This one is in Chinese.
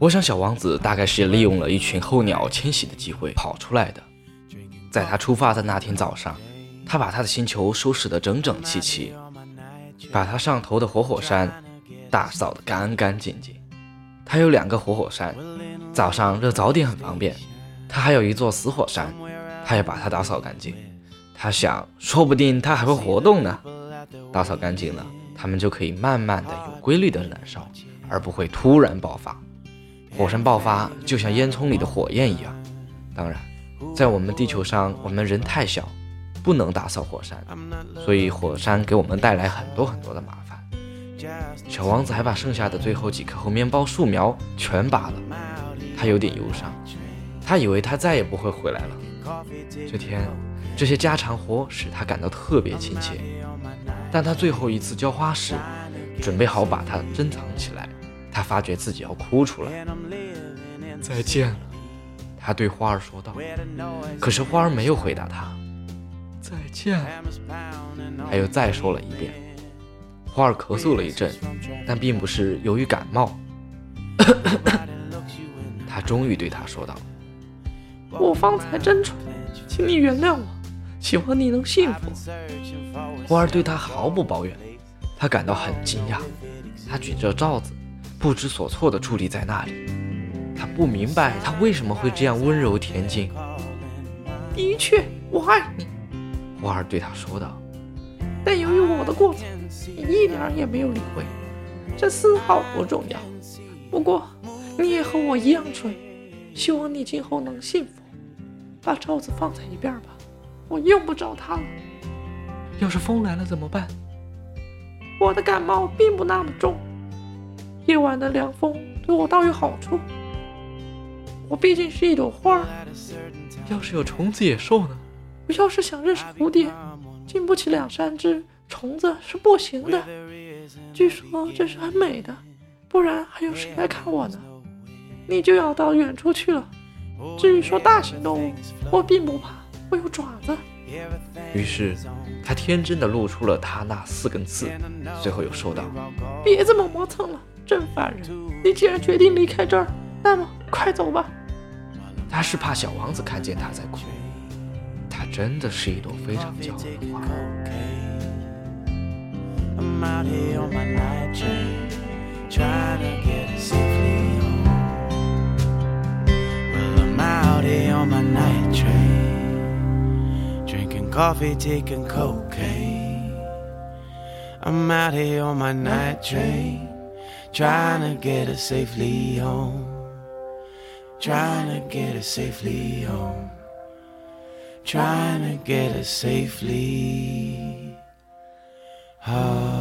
我想小王子大概是利用了一群候鸟迁徙的机会跑出来的。在他出发的那天早上，他把他的星球收拾得整整齐齐，把他上头的活火山打扫得干干净净。他有两个活火山，早上热早点很方便。他还有一座死火山，他要把它打扫干净。他想，说不定它还会活动呢。打扫干净了，它们就可以慢慢的、有规律的燃烧，而不会突然爆发。火山爆发就像烟囱里的火焰一样。当然，在我们地球上，我们人太小，不能打扫火山，所以火山给我们带来很多很多的麻烦。小王子还把剩下的最后几棵猴面包树苗全拔了，他有点忧伤，他以为他再也不会回来了。这天，这些家常活使他感到特别亲切。当他最后一次浇花时，准备好把它珍藏起来。他发觉自己要哭出来。再见了，他对花儿说道。可是花儿没有回答他。再见了，他又再说了一遍。花儿咳嗽了一阵，但并不是由于感冒。他终于对他说道：“我方才真蠢，请你原谅我，希望你能幸福。”花儿对他毫不抱怨，他感到很惊讶。他举着罩子。不知所措地伫立在那里，他不明白他为什么会这样温柔恬静。的确，我爱你，花儿对他说道。但由于我的过错，你一点也没有理会，这丝毫不重要。不过，你也和我一样蠢，希望你今后能幸福。把罩子放在一边吧，我用不着它了。要是风来了怎么办？我的感冒并不那么重。夜晚的凉风对我倒有好处。我毕竟是一朵花。要是有虫子野兽呢？我要是想认识蝴蝶，经不起两三只虫子是不行的。据说这是很美的，不然还有谁来看我呢？你就要到远处去了。至于说大型动物，我并不怕，我有爪子。于是他天真的露出了他那四根刺，最后又说道：“别这么磨蹭了。”真烦人！你既然决定离开这儿，那么快走吧。他是怕小王子看见他在哭。他真的是一朵非常骄傲的花。Trying to get her safely home. Trying to get her safely home. Trying to get her safely home.